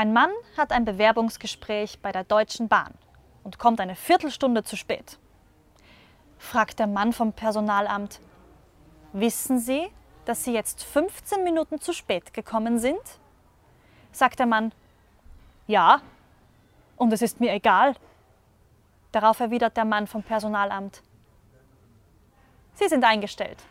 Ein Mann hat ein Bewerbungsgespräch bei der Deutschen Bahn und kommt eine Viertelstunde zu spät. Fragt der Mann vom Personalamt, wissen Sie, dass Sie jetzt 15 Minuten zu spät gekommen sind? Sagt der Mann, ja, und es ist mir egal. Darauf erwidert der Mann vom Personalamt, Sie sind eingestellt.